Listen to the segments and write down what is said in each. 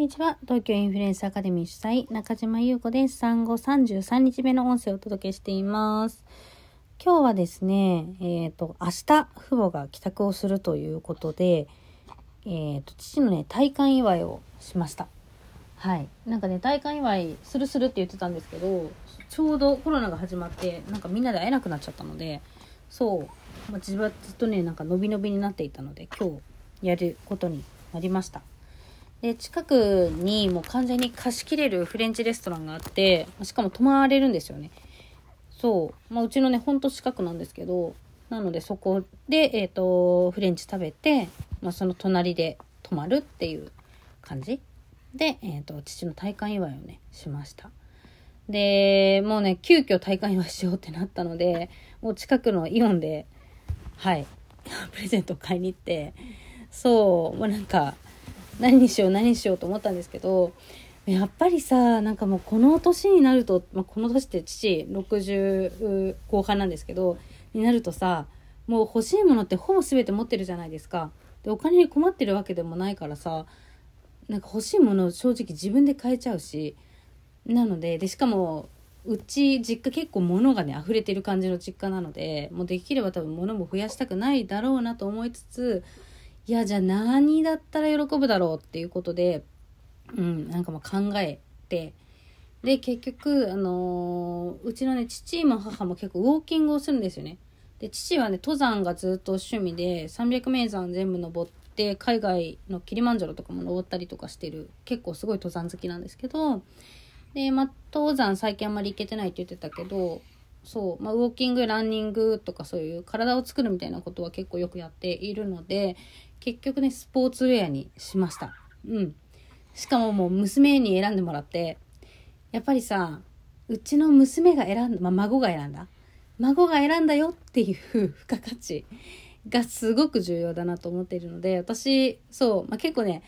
にちは。東京インフルエンスアカデミー主催、中島優子です。産後33日目の音声をお届けしています。今日はですね、えっ、ー、と、明日、父母が帰宅をするということで、えっ、ー、と、父のね、体感祝いをしました。はい。なんかね、体感祝いするするって言ってたんですけど、ちょうどコロナが始まって、なんかみんなで会えなくなっちゃったので、そう、まあ、自分はずっとね、なんか伸び伸びになっていたので、今日やることになりました。で、近くにもう完全に貸し切れるフレンチレストランがあって、しかも泊まれるんですよね。そう。まあ、うちのね、ほんと近くなんですけど、なのでそこで、えっ、ー、と、フレンチ食べて、まあ、その隣で泊まるっていう感じで、えっ、ー、と、父の体感祝いをね、しました。で、もうね、急遽体感祝いしようってなったので、もう近くのイオンで、はい、プレゼントを買いに行って、そう、もうなんか、何にしよう何にしようと思ったんですけどやっぱりさなんかもうこの年になると、まあ、この年って父60後半なんですけどになるとさもう欲しいものってほぼ全て持ってるじゃないですか。でお金に困ってるわけでもないからさなんか欲しいものを正直自分で買えちゃうしなのででしかもうち実家結構物がね溢れてる感じの実家なのでもうできれば多分物も増やしたくないだろうなと思いつついや、じゃあ何だったら喜ぶだろうっていうことで、うん、なんかまあ考えて、で、結局、あのー、うちのね、父も母も結構ウォーキングをするんですよね。で、父はね、登山がずっと趣味で、300名山全部登って、海外のキリマンジャロとかも登ったりとかしてる、結構すごい登山好きなんですけど、で、まあ、登山最近あんまり行けてないって言ってたけど、そう、まあ、ウォーキング、ランニングとかそういう体を作るみたいなことは結構よくやっているので、結局ね、スポーツウェアにしました。うん。しかももう娘に選んでもらって、やっぱりさ、うちの娘が選んだ、まあ、孫が選んだ。孫が選んだよっていう 付加価値がすごく重要だなと思っているので、私、そう、まあ、結構ね、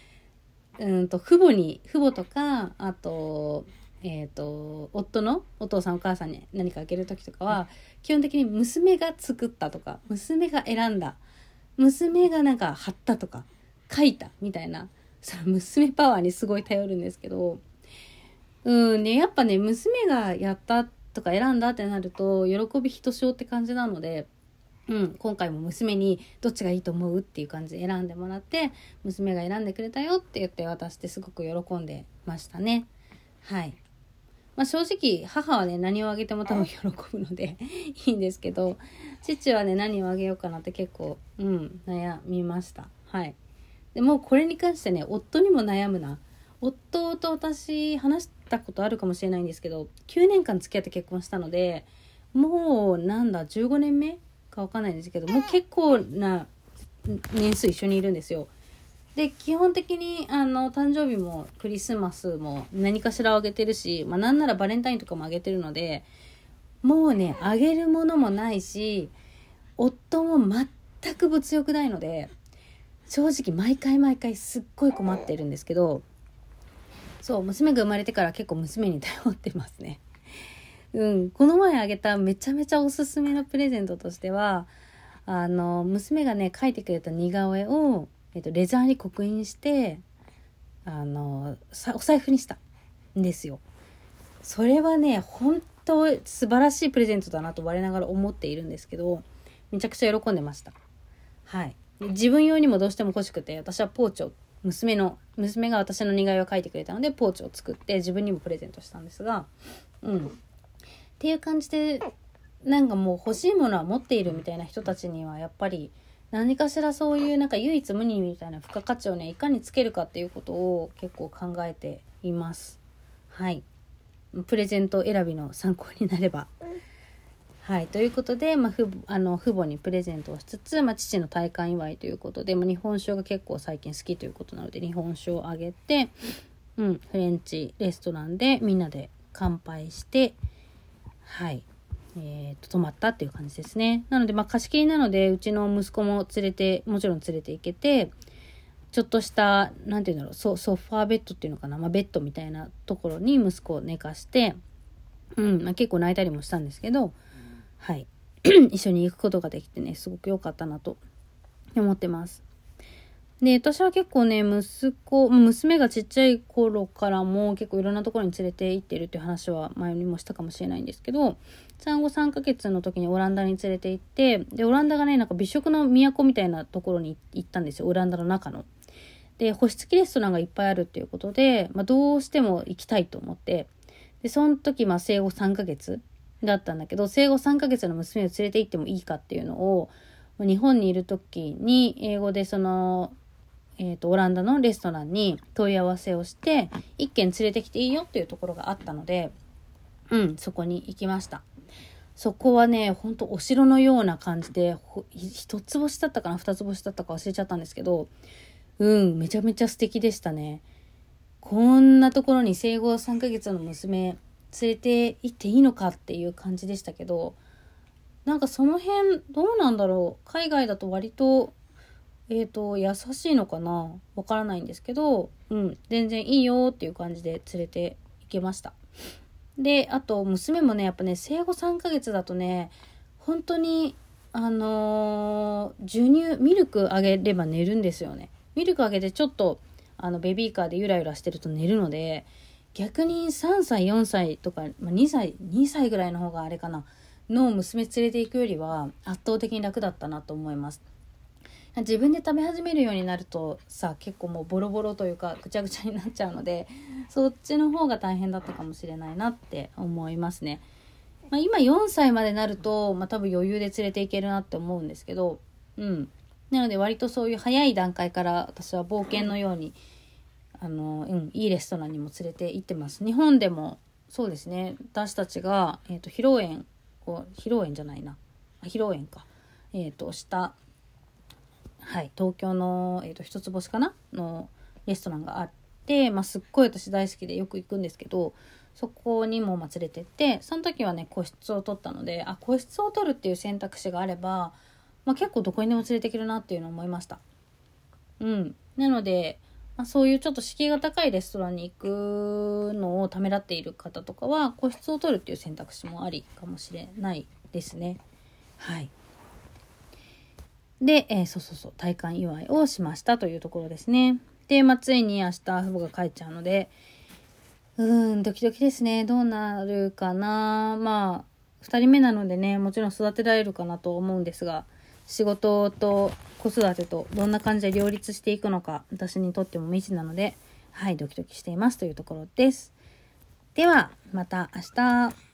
うんと、父母に、父母とか、あと、えっ、ー、と、夫のお父さんお母さんに何かあげる時とかは、基本的に娘が作ったとか、娘が選んだ娘がなんか貼ったとか書いたみたいなその娘パワーにすごい頼るんですけどうんねやっぱね娘がやったとか選んだってなると喜びひとしおって感じなのでうん、今回も娘にどっちがいいと思うっていう感じで選んでもらって娘が選んでくれたよって言って渡してすごく喜んでましたね。はいまあ、正直母はね何をあげても多分喜ぶので いいんですけど父はね何をあげようかなって結構うん悩みました。はい。でもこれに関してね夫にも悩むな。夫と私話したことあるかもしれないんですけど9年間付き合って結婚したのでもうなんだ15年目か分かんないんですけどもう結構な年数一緒にいるんですよ。で基本的にあの誕生日もクリスマスも何かしらあげてるし、まあ、なんならバレンタインとかもあげてるのでもうねあげるものもないし夫も全く物欲ないので正直毎回毎回すっごい困ってるんですけどそう娘が生まれてから結構娘に頼ってますね。うん、この前あげためちゃめちゃおすすめのプレゼントとしてはあの娘がね描いてくれた似顔絵をえっと、レザーに刻印してあのお財布にしたんですよ。それはね本当素晴らしいプレゼントだなと我ながら思っているんですけどめちゃくちゃ喜んでました。はい、自分用にもどうしても欲しくて私はポーチを娘の娘が私の似顔絵を描いてくれたのでポーチを作って自分にもプレゼントしたんですがうんっていう感じでなんかもう欲しいものは持っているみたいな人たちにはやっぱり何かしらそういうなんか唯一無二みたいな付加価値をねいかにつけるかっていうことを結構考えています。はい。プレゼント選びの参考になれば。はい。ということで、まあ、ふあの父母にプレゼントをしつつ、まあ、父の体感祝いということで、まあ、日本酒が結構最近好きということなので日本酒をあげて、うん、フレンチレストランでみんなで乾杯してはいえー、と泊まったっていう感じですね。なので、まあ、貸し切りなので、うちの息子も連れて、もちろん連れて行けて、ちょっとした、なんて言うんだろう、ソソファーベッドっていうのかな、まあ、ベッドみたいなところに息子を寝かして、うん、まあ、結構泣いたりもしたんですけど、はい。一緒に行くことができてね、すごく良かったなと思ってます。で、私は結構ね、息子、娘がちっちゃい頃からも結構いろんなところに連れて行ってるっていう話は前にもしたかもしれないんですけど、産後3ヶ月の時にオランダに連れて行って、で、オランダがね、なんか美食の都みたいなところに行ったんですよ。オランダの中の。で、星付きレストランがいっぱいあるっていうことで、まあ、どうしても行きたいと思って、で、その時、まあ、生後3ヶ月だったんだけど、生後3ヶ月の娘を連れて行ってもいいかっていうのを、日本にいる時に英語でそのえっ、ー、と、オランダのレストランに問い合わせをして、一軒連れてきていいよっていうところがあったので、うん、そこに行きました。そこはね、ほんとお城のような感じで、一つ星だったかな二つ星だったか忘れちゃったんですけど、うん、めちゃめちゃ素敵でしたね。こんなところに生後3ヶ月の娘連れて行っていいのかっていう感じでしたけど、なんかその辺どうなんだろう海外だと割とえっ、ー、と、優しいのかなわからないんですけど、うん、全然いいよっていう感じで連れて行けました。で、あと、娘もね、やっぱね、生後3ヶ月だとね、本当に、あのー、授乳、ミルクあげれば寝るんですよね。ミルクあげてちょっと、あの、ベビーカーでゆらゆらしてると寝るので、逆に3歳、4歳とか、まあ、2歳、2歳ぐらいの方があれかな、の娘連れて行くよりは圧倒的に楽だったなと思います。自分で食べ始めるようになるとさ結構もうボロボロというかぐちゃぐちゃになっちゃうのでそっちの方が大変だったかもしれないなって思いますね。まあ、今4歳までなると、まあ、多分余裕で連れていけるなって思うんですけどうんなので割とそういう早い段階から私は冒険のようにあの、うん、いいレストランにも連れて行ってます。日本でもそうですね私たちが、えーと、披露宴を披露宴じゃないな披露宴か、えーとしたはい、東京の、えーと、一つ星かなのレストランがあって、まあ、すっごい私大好きでよく行くんですけどそこにもま連れてってその時はね個室を取ったのであ個室を取るっていう選択肢があれば、まあ、結構どこにでも連れていけるなっていうのを思いました。うん、なので、まあ、そういうちょっと敷居が高いレストランに行くのをためらっている方とかは個室を取るっていう選択肢もありかもしれないですね。はい。で、えー、そうそうそう、体感祝いをしましたというところですね。で、まあ、ついに明日、父母が帰っちゃうので、うーん、ドキドキですね。どうなるかな。まあ、二人目なのでね、もちろん育てられるかなと思うんですが、仕事と子育てとどんな感じで両立していくのか、私にとっても未知なので、はい、ドキドキしていますというところです。では、また明日。